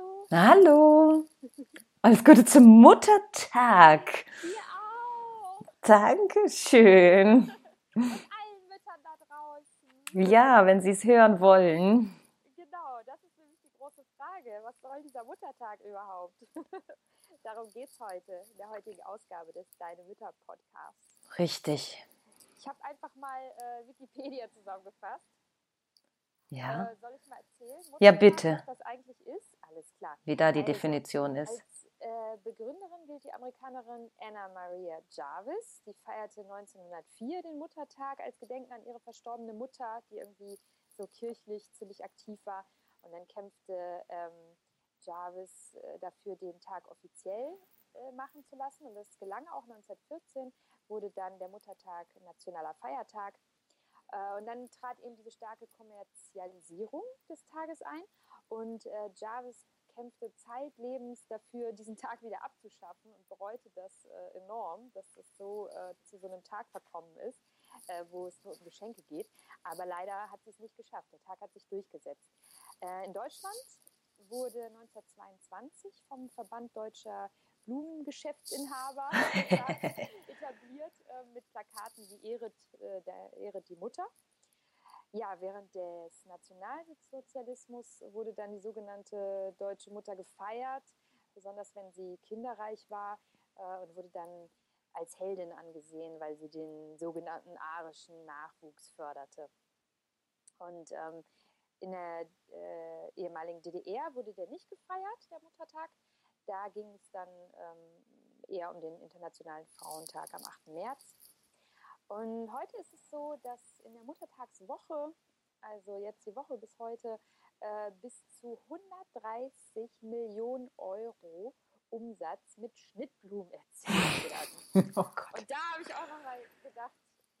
Hallo. Hallo. Alles Gute zum Muttertag. Dir auch. Dankeschön. Und allen Müttern da draußen. Ja, wenn Sie es hören wollen. Genau, das ist nämlich die große Frage. Was soll dieser Muttertag überhaupt? Darum geht es heute, in der heutigen Ausgabe des Deine Mütter Podcasts. Richtig. Ich habe einfach mal äh, Wikipedia zusammengefasst. Ja. Äh, soll ich mal erzählen? Ja, Muttertag, bitte. Was das eigentlich ist? Alles klar. Wie da die Also, Definition ist. Als äh, Begründerin gilt die Amerikanerin Anna Maria Jarvis. Die feierte 1904 den Muttertag als Gedenken an ihre verstorbene Mutter, die irgendwie so kirchlich ziemlich aktiv war. Und dann kämpfte ähm, Jarvis äh, dafür, den Tag offiziell äh, machen zu lassen. Und das gelang auch 1914, wurde dann der Muttertag nationaler Feiertag. Äh, und dann trat eben diese starke Kommerzialisierung des Tages ein. Und äh, Jarvis kämpfte zeitlebens dafür, diesen Tag wieder abzuschaffen und bereute das äh, enorm, dass das so äh, zu so einem Tag verkommen ist, äh, wo es nur um Geschenke geht. Aber leider hat sie es nicht geschafft. Der Tag hat sich durchgesetzt. Äh, in Deutschland wurde 1922 vom Verband Deutscher Blumengeschäftsinhaber etabliert äh, mit Plakaten wie Ehret, äh, der, Ehret die Mutter. Ja, während des Nationalsozialismus wurde dann die sogenannte deutsche Mutter gefeiert, besonders wenn sie kinderreich war äh, und wurde dann als Heldin angesehen, weil sie den sogenannten arischen Nachwuchs förderte. Und ähm, in der äh, ehemaligen DDR wurde der nicht gefeiert, der Muttertag. Da ging es dann ähm, eher um den Internationalen Frauentag am 8. März. Und heute ist es so, dass in der Muttertagswoche, also jetzt die Woche bis heute, äh, bis zu 130 Millionen Euro Umsatz mit Schnittblumen erzielt werden. Oh. Und da habe ich auch nochmal gedacht,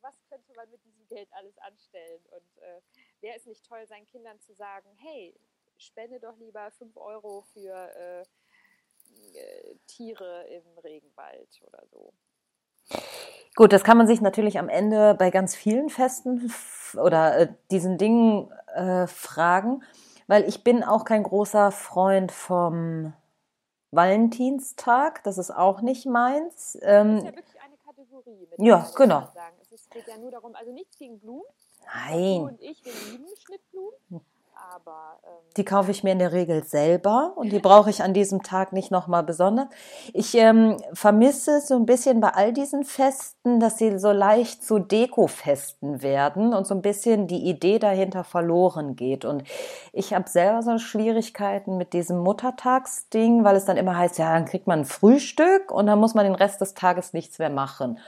was könnte man mit diesem Geld alles anstellen? Und äh, wäre es nicht toll, seinen Kindern zu sagen, hey, spende doch lieber 5 Euro für äh, äh, Tiere im Regenwald oder so. Gut, das kann man sich natürlich am Ende bei ganz vielen Festen oder äh, diesen Dingen äh, fragen, weil ich bin auch kein großer Freund vom Valentinstag. Das ist auch nicht meins. Das Ähm, ist ja wirklich eine Kategorie. Mit Ja, muss genau. Sagen. Es geht ja nur darum, also nichts gegen Blumen. Du nein, und ich, wir lieben Schnittblumen. Aber ähm, die kaufe ich mir in der Regel selber und die brauche ich an diesem Tag nicht nochmal besonders. Ich ähm, vermisse so ein bisschen bei all diesen Festen, dass sie so leicht zu Dekofesten werden und so ein bisschen die Idee dahinter verloren geht. Und ich habe selber so Schwierigkeiten mit diesem Muttertagsding, weil es dann immer heißt, ja, dann kriegt man ein Frühstück und dann muss man den Rest des Tages nichts mehr machen.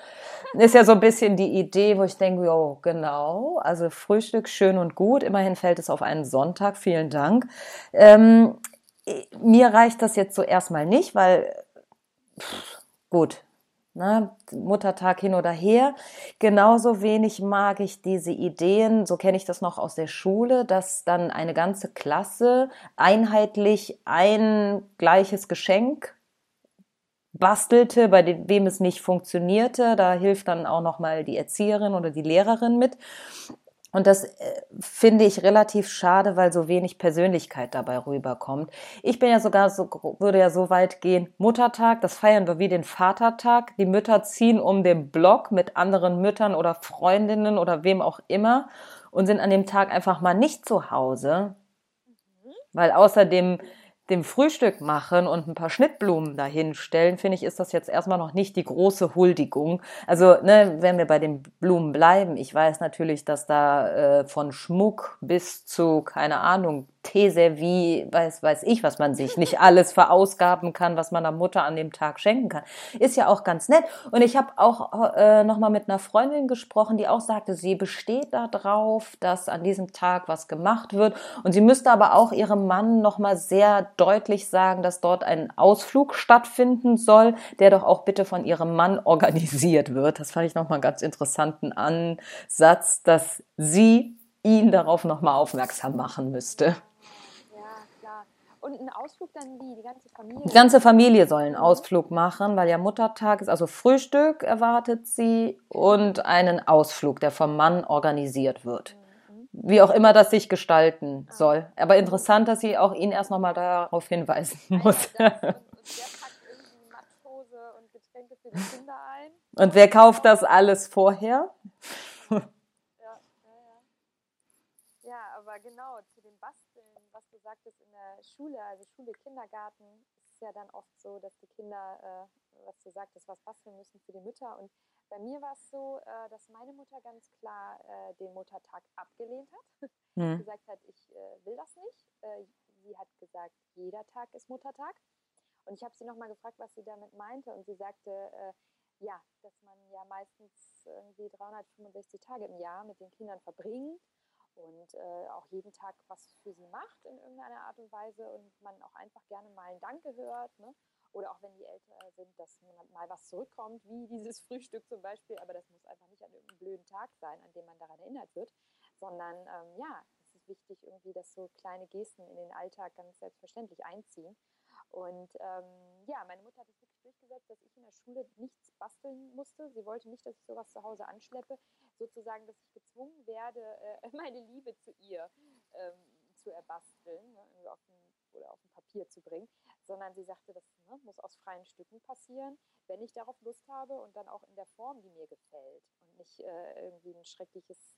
Ist ja so ein bisschen die Idee, wo ich denke, jo, genau, also Frühstück schön und gut, immerhin fällt es auf einen Sonntag, vielen Dank. Ähm, mir reicht das jetzt so erstmal nicht, weil, pff, gut, ne, Muttertag hin oder her. Genauso wenig mag ich diese Ideen, so kenne ich das noch aus der Schule, dass dann eine ganze Klasse einheitlich ein gleiches Geschenk bastelte, bei dem, wem es nicht funktionierte. Da hilft dann auch nochmal die Erzieherin oder die Lehrerin mit. Und das äh, finde ich relativ schade, weil so wenig Persönlichkeit dabei rüberkommt. Ich bin ja sogar so, würde ja so weit gehen, Muttertag, das feiern wir wie den Vatertag. Die Mütter ziehen um den Block mit anderen Müttern oder Freundinnen oder wem auch immer und sind an dem Tag einfach mal nicht zu Hause. Weil außerdem dem Frühstück machen und ein paar Schnittblumen dahinstellen, finde ich, ist das jetzt erstmal noch nicht die große Huldigung. Also, ne, wenn wir bei den Blumen bleiben, ich weiß natürlich, dass da äh, von Schmuck bis zu, keine Ahnung, Teeservie, weiß, weiß ich, was man sich nicht alles verausgaben kann, was man der Mutter an dem Tag schenken kann. Ist ja auch ganz nett. Und ich habe auch äh, nochmal mit einer Freundin gesprochen, die auch sagte, sie besteht darauf, dass an diesem Tag was gemacht wird. Und sie müsste aber auch ihrem Mann nochmal sehr deutlich sagen, dass dort ein Ausflug stattfinden soll, der doch auch bitte von ihrem Mann organisiert wird. Das fand ich nochmal einen ganz interessanten Ansatz, dass sie ihn darauf nochmal aufmerksam machen müsste. Und ein Ausflug dann wie? Die ganze Familie? Die ganze Familie soll einen Ausflug machen, weil ja Muttertag ist. Also Frühstück erwartet sie und einen Ausflug, der vom Mann organisiert wird. Mhm. wie auch immer das sich gestalten ah. soll. Aber interessant, dass sie auch ihn erst nochmal darauf hinweisen muss. Ja, das, und, und der packt irgendwie Matschhose und Getränke für die Kinder ein. Und wer kauft das alles vorher? Ja, ja, ja. Ja, aber genau, zu dem Basteln, was du sagtest in der Schule, also Schule, Kindergarten, ist ja dann oft so, dass die Kinder, äh, was du sagtest, was basteln müssen für die Mütter. Und bei mir war es so, äh, dass meine Mutter ganz klar äh, den Muttertag abgelehnt hat. Mhm. gesagt hat, ich äh, will das nicht. Äh, sie hat gesagt, jeder Tag ist Muttertag. Und ich habe sie nochmal gefragt, was sie damit meinte. Und sie sagte, äh, ja, dass man ja meistens irgendwie 365 Tage im Jahr mit den Kindern verbringt und äh, auch jeden Tag was für sie macht in irgendeiner Art und Weise und man auch einfach gerne mal ein Danke hört. Ne? Oder auch wenn die älter sind, dass mal was zurückkommt, wie dieses Frühstück zum Beispiel. Aber das muss einfach nicht an irgendeinem blöden Tag sein, an dem man daran erinnert wird, sondern ähm, ja, es ist wichtig irgendwie, dass so kleine Gesten in den Alltag ganz selbstverständlich einziehen. Und ähm, ja, meine Mutter hat es wirklich durchgesetzt, dass ich in der Schule nichts basteln musste. Sie wollte nicht, dass ich sowas zu Hause anschleppe, sozusagen, dass ich gezwungen werde, äh, meine Liebe zu ihr ähm, zu erbasteln ne, auf ein, oder auf ein Papier zu bringen, sondern sie sagte, das ne, muss aus freien Stücken passieren, wenn ich darauf Lust habe und dann auch in der Form, die mir gefällt und nicht äh, irgendwie ein schreckliches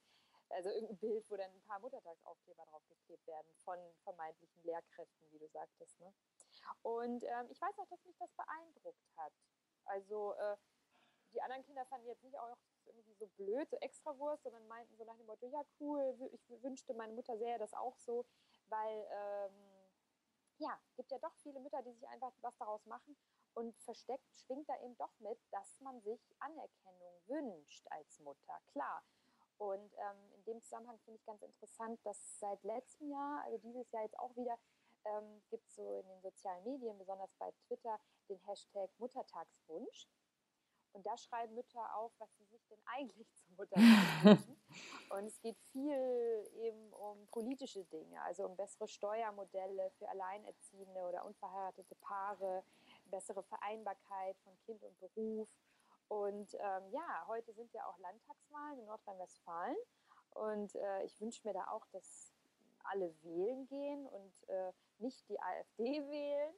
also irgendein Bild, wo dann ein paar Muttertagsaufkleber draufgeklebt werden von vermeintlichen Lehrkräften, wie du sagtest. Ne? Und ähm, ich weiß auch, dass mich das beeindruckt hat. Also äh, die anderen Kinder fanden jetzt nicht auch irgendwie so blöd, so Extrawurst, sondern meinten so nach dem Motto, ja cool, ich wünschte, meine Mutter sähe das auch so, weil ähm, ja, gibt ja doch viele Mütter, die sich einfach was daraus machen und versteckt schwingt da eben doch mit, dass man sich Anerkennung wünscht als Mutter, klar. Und ähm, in dem Zusammenhang finde ich ganz interessant, dass seit letztem Jahr, also dieses Jahr jetzt auch wieder, ähm, gibt es so in den sozialen Medien, besonders bei Twitter, den Hashtag Muttertagswunsch. Und da schreiben Mütter auf, was sie sich denn eigentlich zum Muttertag wünschen. Und es geht viel eben um politische Dinge, also um bessere Steuermodelle für Alleinerziehende oder unverheiratete Paare, bessere Vereinbarkeit von Kind und Beruf. Und ähm, ja, heute sind ja auch Landtagswahlen in Nordrhein-Westfalen. Und äh, ich wünsche mir da auch, dass alle wählen gehen und äh, nicht die AfD wählen,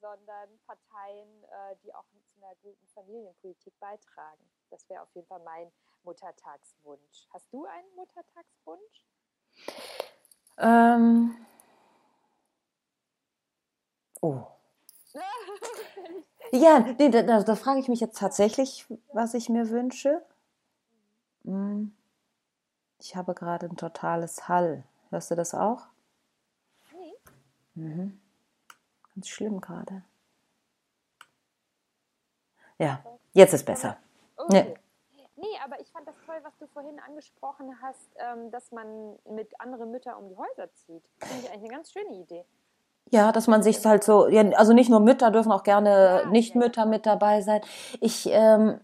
sondern Parteien, äh, die auch zu einer guten Familienpolitik beitragen. Das wäre auf jeden Fall mein Muttertagswunsch. Hast du einen Muttertagswunsch? Ähm. Oh. ja, nee, da, da, frage ich mich jetzt tatsächlich, was ich mir wünsche. Hm. Ich habe gerade ein totales Hall. Hörst du das auch? Nee. Mhm. Ganz schlimm gerade. Ja, jetzt ist besser. Okay. Nee. nee, aber ich fand das toll, was du vorhin angesprochen hast, ähm, dass man mit anderen Müttern um die Häuser zieht. Finde ich eigentlich eine ganz schöne Idee. Ja, dass man sich halt so, also nicht nur Mütter dürfen auch gerne ja, Nicht-Mütter ja. mit dabei sein. Ich ähm,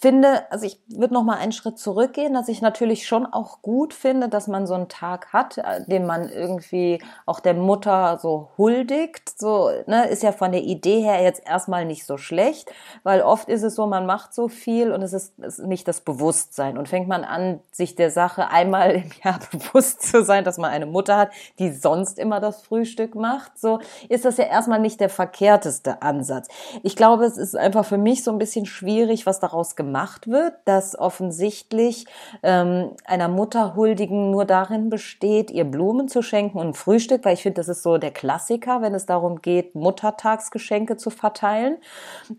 finde, also ich würde noch mal einen Schritt zurückgehen, dass ich natürlich schon auch gut finde, dass man so einen Tag hat, äh, den man irgendwie auch der Mutter so huldigt. So, ne, ist ja von der Idee her jetzt erstmal nicht so schlecht, weil oft ist es so, man macht so viel und es ist, ist nicht das Bewusstsein. Und fängt man an, sich der Sache einmal im Jahr bewusst zu sein, dass man eine Mutter hat, die sonst immer das Frühstück macht, so ist das ja erstmal nicht der verkehrteste Ansatz. Ich glaube, es ist einfach für mich so ein bisschen schwierig, was daraus gemacht gemacht wird, dass offensichtlich ähm, einer Mutter huldigen nur darin besteht, ihr Blumen zu schenken und Frühstück, weil ich finde, das ist so der Klassiker, wenn es darum geht, Muttertagsgeschenke zu verteilen.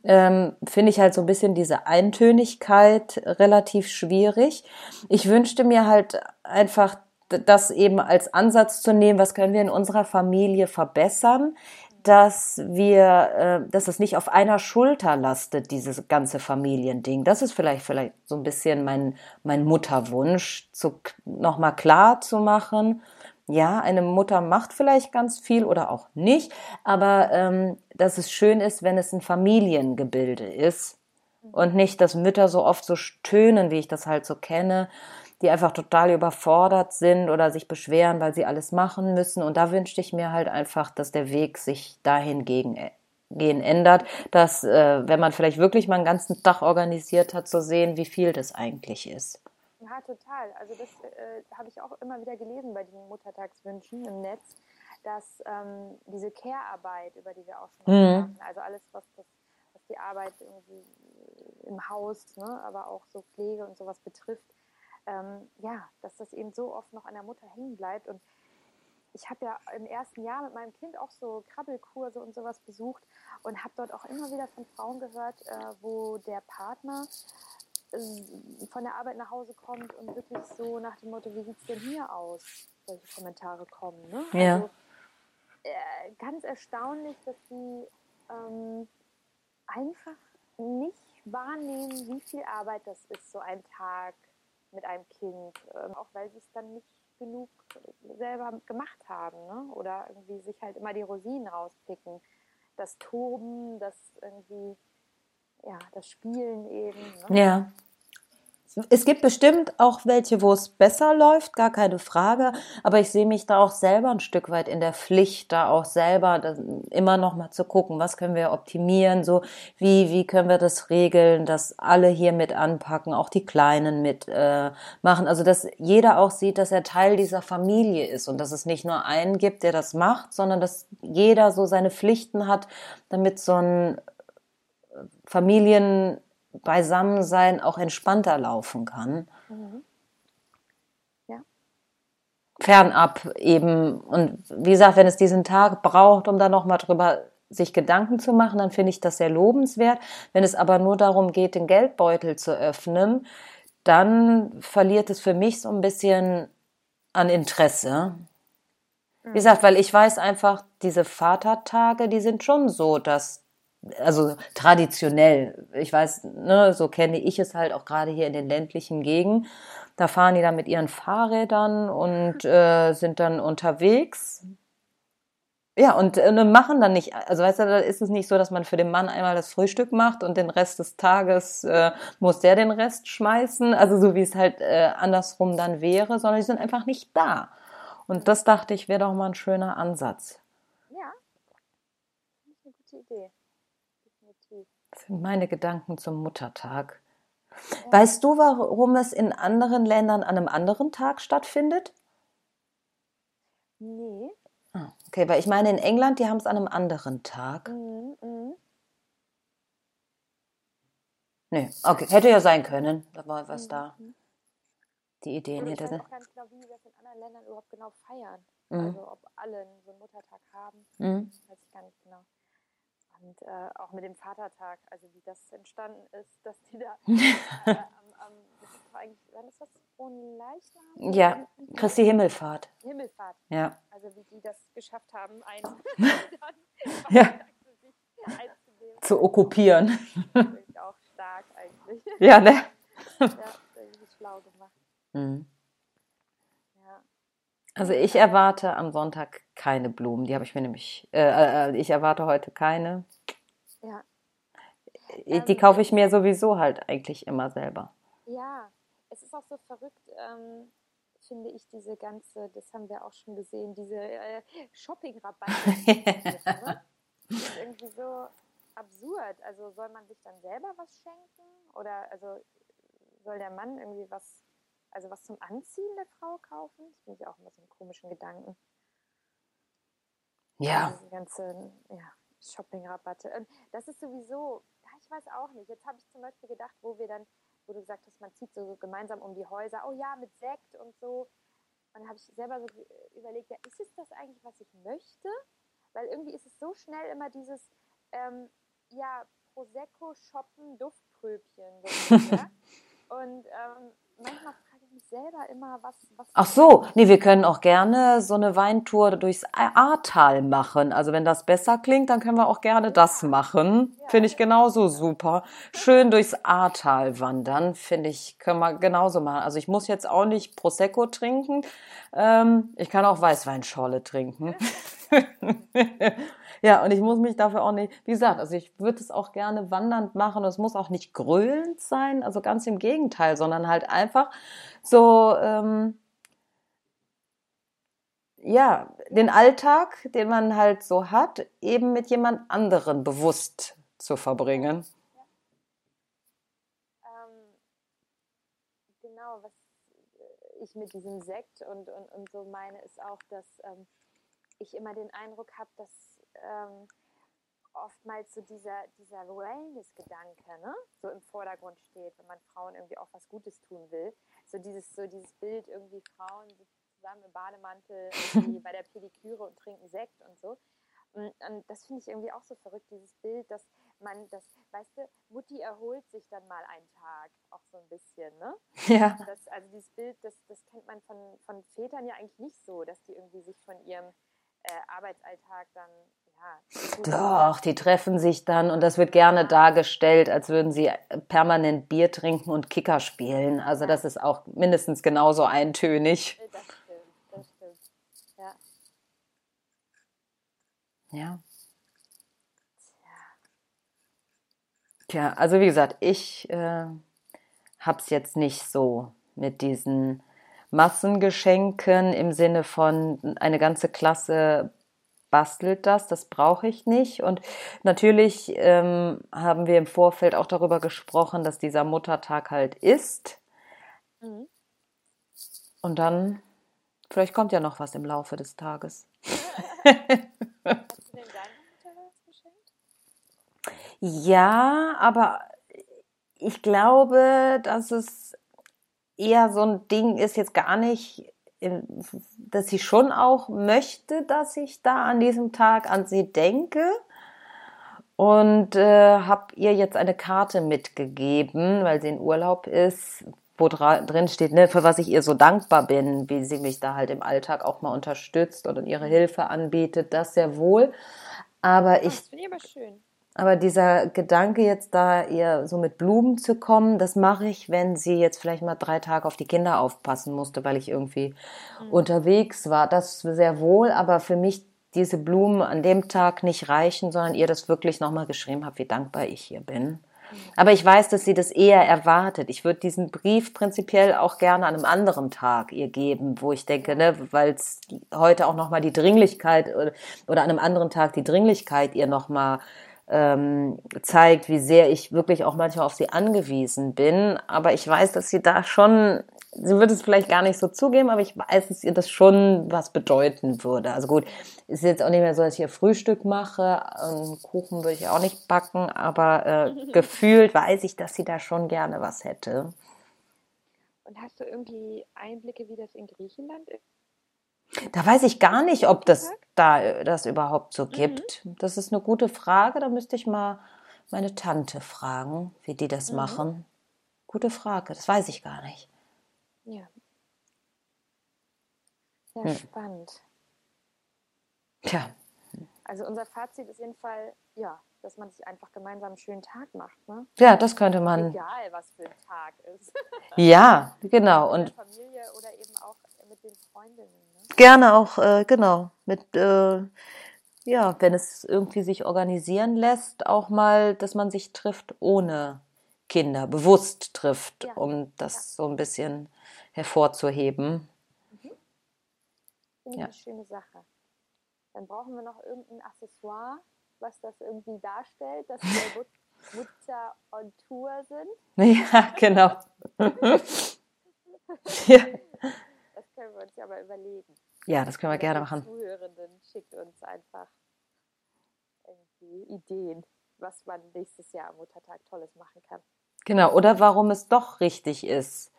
Ähm, finde ich halt so ein bisschen diese Eintönigkeit relativ schwierig. Ich wünschte mir halt einfach, das eben als Ansatz zu nehmen, was können wir in unserer Familie verbessern, dass wir, äh, dass es nicht auf einer Schulter lastet, dieses ganze Familiending. Das ist vielleicht vielleicht so ein bisschen mein mein Mutterwunsch, zu nochmal klar zu machen. Ja, eine Mutter macht vielleicht ganz viel oder auch nicht, aber ähm, dass es schön ist, wenn es ein Familiengebilde ist und nicht, dass Mütter so oft so stöhnen, wie ich das halt so kenne die einfach total überfordert sind oder sich beschweren, weil sie alles machen müssen. Und da wünschte ich mir halt einfach, dass der Weg sich dahin gegen äh, gehen ändert, dass äh, wenn man vielleicht wirklich mal einen ganzen Tag organisiert hat, zu sehen, wie viel das eigentlich ist. Ja, total. Also das äh, habe ich auch immer wieder gelesen bei diesen Muttertagswünschen im Netz, dass ähm, diese Care-Arbeit, über die wir auch schon Mhm. sprachen, also alles, was, das, was die Arbeit irgendwie im Haus, ne, aber auch so Pflege und sowas betrifft, ähm, ja, dass das eben so oft noch an der Mutter hängen bleibt. Und ich habe ja im ersten Jahr mit meinem Kind auch so Krabbelkurse und sowas besucht und habe dort auch immer wieder von Frauen gehört, äh, wo der Partner äh, von der Arbeit nach Hause kommt und wirklich so nach dem Motto, wie sieht es denn hier aus? Solche Kommentare kommen. Ne? Ja. Also, äh, ganz erstaunlich, dass die ähm, einfach nicht wahrnehmen, wie viel Arbeit das ist, so ein Tag mit einem Kind, ähm, auch weil sie es dann nicht genug selber gemacht haben ne? oder irgendwie sich halt immer die Rosinen rauspicken. Das Toben, das irgendwie, ja, das Spielen eben. Ne? Ja. Es gibt bestimmt auch welche, wo es besser läuft, gar keine Frage. Aber ich sehe mich da auch selber ein Stück weit in der Pflicht, da auch selber immer noch mal zu gucken, was können wir optimieren, so wie wie können wir das regeln, dass alle hier mit anpacken, auch die Kleinen mit äh, machen. Also dass jeder auch sieht, dass er Teil dieser Familie ist und dass es nicht nur einen gibt, der das macht, sondern dass jeder so seine Pflichten hat, damit so ein Familien Beisammensein auch entspannter laufen kann. Mhm. Ja. Fernab eben. Und wie gesagt, wenn es diesen Tag braucht, um da nochmal drüber sich Gedanken zu machen, dann finde ich das sehr lobenswert. Wenn es aber nur darum geht, den Geldbeutel zu öffnen, dann verliert es für mich so ein bisschen an Interesse. Wie gesagt, weil ich weiß einfach, diese Vatertage, die sind schon so, dass also traditionell, ich weiß, ne, so kenne ich es halt auch gerade hier in den ländlichen Gegenden. Da fahren die dann mit ihren Fahrrädern und äh, sind dann unterwegs. Ja, und äh, machen dann nicht, also weißt du, da ist es nicht so, dass man für den Mann einmal das Frühstück macht und den Rest des Tages äh, muss der den Rest schmeißen, also so wie es halt äh, andersrum dann wäre, sondern die sind einfach nicht da. Und das dachte ich, wäre doch mal ein schöner Ansatz. Ja, das ist eine gute Idee. Das sind meine Gedanken zum Muttertag. Weißt du, warum es in anderen Ländern an einem anderen Tag stattfindet? Nee. Ah, Okay, weil ich meine, in England, die haben es an einem anderen Tag. Mhm, mhm. Nee, okay, hätte ja sein können, da war was da. Mhm. Die Ideen Und ich weiß auch gar nicht genau, wie die das in anderen Ländern überhaupt genau feiern. Mhm. Also ob alle so einen Muttertag haben, Mhm. weiß ich gar nicht genau. Und äh, auch mit dem Vatertag, also wie das entstanden ist, dass die da äh, am, am ist eigentlich, wann ist das? Fronleichnam? Ja, Christi Himmelfahrt. Himmelfahrt. Ja. Also wie die das geschafft haben, einen Ja. Zu okkupieren. Das ich auch stark eigentlich. Ja, ne? ja, irgendwie schlau gemacht. Mhm. Also ich erwarte am Sonntag keine Blumen. Die habe ich mir nämlich, äh, äh, ich erwarte heute keine. Ja. Die Ähm, kaufe ich mir sowieso halt eigentlich immer selber. Ja, es ist auch so verrückt, ähm, finde ich, diese ganze, das haben wir auch schon gesehen, diese äh, Shopping-Rabatte. Das ist irgendwie so absurd. Also soll man sich dann selber was schenken? Oder also soll der Mann irgendwie was, also was zum Anziehen der Frau kaufen? Das finde ich auch immer so einen komischen Gedanken. Ja. Diese ganze ja, Shopping-Rabatte. Und das ist sowieso, ich weiß auch nicht. Jetzt habe ich zum Beispiel gedacht, wo wir dann, wo du gesagt hast, man zieht so gemeinsam um die Häuser, oh ja, mit Sekt und so. Und dann habe ich selber so überlegt, ja, ist es das eigentlich, was ich möchte? Weil irgendwie ist es so schnell immer dieses, ähm, ja, Prosecco shoppen, Duftpröbchen. So, ja? Und ähm, manchmal frage ich mich selber immer, was. was Ach so, nee, wir können auch gerne so eine Weintour durchs Ahrtal machen. Also wenn das besser klingt, dann können wir auch gerne das machen. Finde ich genauso super. Schön durchs Ahrtal wandern, finde ich, können wir genauso machen. Also ich muss jetzt auch nicht Prosecco trinken. Ähm, ich kann auch Weißweinschorle trinken. ja, und ich muss mich dafür auch nicht, wie gesagt, also ich würde es auch gerne wandernd machen. Und es muss auch nicht grölend sein, also ganz im Gegenteil, sondern halt einfach so, ähm, ja, den Alltag, den man halt so hat, eben mit jemand anderen bewusst zu verbringen. Ähm, genau, was ich mit diesem Sekt und, und, und so meine, ist auch, dass ähm, ich immer den Eindruck habe, dass ähm, oftmals so dieser, dieser Wellness-Gedanke ne? so im Vordergrund steht, wenn man Frauen irgendwie auch was Gutes tun will. So dieses, so dieses Bild, irgendwie Frauen zusammen im Bademantel bei der Pediküre und trinken Sekt und so. Und, und das finde ich irgendwie auch so verrückt, dieses Bild, dass man das, weißt du, Mutti erholt sich dann mal einen Tag, auch so ein bisschen, ne? Ja. Das, also dieses Bild, das, das kennt man von, von Vätern ja eigentlich nicht so, dass die irgendwie sich von ihrem äh, Arbeitsalltag dann. Doch, die treffen sich dann und das wird gerne dargestellt, als würden sie permanent Bier trinken und Kicker spielen. Also das ist auch mindestens genauso eintönig. Das stimmt, das stimmt. Ja. Ja. Tja, also wie gesagt, ich äh, hab's jetzt nicht so mit diesen Massengeschenken im Sinne von eine ganze Klasse bastelt das, das brauche ich nicht. Und natürlich ähm, haben wir im Vorfeld auch darüber gesprochen, dass dieser Muttertag halt ist. Mhm. Und dann, vielleicht kommt ja noch was im Laufe des Tages. ja, aber ich glaube, dass es eher so ein Ding ist, jetzt gar nicht dass sie schon auch möchte, dass ich da an diesem Tag an sie denke und äh, habe ihr jetzt eine Karte mitgegeben, weil sie in Urlaub ist, wo drin steht, ne, für was ich ihr so dankbar bin, wie sie mich da halt im Alltag auch mal unterstützt und ihre Hilfe anbietet, das sehr wohl. Aber ich, das finde ich aber schön. Aber dieser Gedanke jetzt da ihr so mit Blumen zu kommen, das mache ich, wenn sie jetzt vielleicht mal drei Tage auf die Kinder aufpassen musste, weil ich irgendwie mhm. unterwegs war. Das sehr wohl, aber für mich diese Blumen an dem Tag nicht reichen, sondern ihr das wirklich nochmal geschrieben habe, wie dankbar ich hier bin. Mhm. Aber ich weiß, dass sie das eher erwartet. Ich würde diesen Brief prinzipiell auch gerne an einem anderen Tag ihr geben, wo ich denke, ne, weil es heute auch nochmal die Dringlichkeit oder, oder an einem anderen Tag die Dringlichkeit ihr nochmal ähm, zeigt, wie sehr ich wirklich auch manchmal auf sie angewiesen bin. Aber ich weiß, dass sie da schon, sie wird es vielleicht gar nicht so zugeben, aber ich weiß, dass ihr das schon was bedeuten würde. Also gut, ist jetzt auch nicht mehr so, dass ich hier Frühstück mache. Ähm, Kuchen würde ich auch nicht backen, aber äh, gefühlt weiß ich, dass sie da schon gerne was hätte. Und hast du irgendwie Einblicke, wie das in Griechenland ist? Da weiß ich gar nicht, ob das da das überhaupt so mhm. gibt. Mhm. Das ist eine gute Frage. Da müsste ich mal meine Tante fragen, wie die das mhm. machen. Gute Frage. Das weiß ich gar nicht. Ja. Sehr hm. spannend. Tja. Also unser Fazit ist jeden Fall, ja, dass man sich einfach gemeinsam einen schönen Tag macht. Ne? Ja, das könnte man. Egal, was für ein Tag ist. Ja, genau. Und Familie oder eben auch mit den Freundinnen. Gerne auch, äh, genau, mit, äh, ja, wenn es irgendwie sich organisieren lässt, auch mal, dass man sich trifft ohne Kinder, bewusst trifft, ja. um das ja. so ein bisschen hervorzuheben. Mhm. Finde ja. eine schöne Sache. Dann brauchen wir noch irgendein Accessoire, was das irgendwie darstellt, dass wir Mutter on Tour sind. Ja, genau. ja können wir uns ja mal überlegen. Ja, das können wir gerne machen. Zuhörenden schickt uns einfach irgendwie Ideen, was man nächstes Jahr am Muttertag Tolles machen kann. Genau, oder warum es doch richtig ist,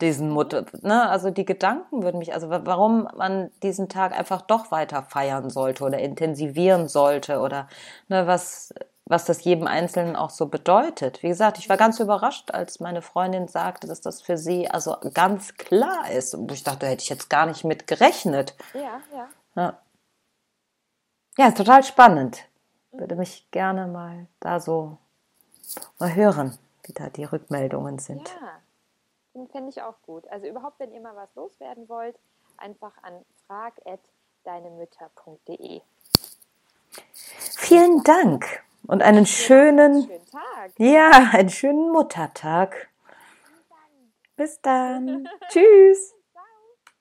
diesen Mutter, ne, also die Gedanken würden mich, also warum man diesen Tag einfach doch weiter feiern sollte oder intensivieren sollte oder ne, was was das jedem Einzelnen auch so bedeutet. Wie gesagt, ich war ganz überrascht, als meine Freundin sagte, dass das für sie also ganz klar ist. Und ich dachte, da hätte ich jetzt gar nicht mit gerechnet. Ja, ja. Ja, ja ist total spannend. Würde mich gerne mal da so mal hören, wie da die Rückmeldungen sind. Ja, den fände ich auch gut. Also überhaupt, wenn ihr mal was loswerden wollt, einfach an frag.deinemütter.de. Vielen Dank und einen schönen, ja, einen schönen Muttertag. Bis dann. Tschüss.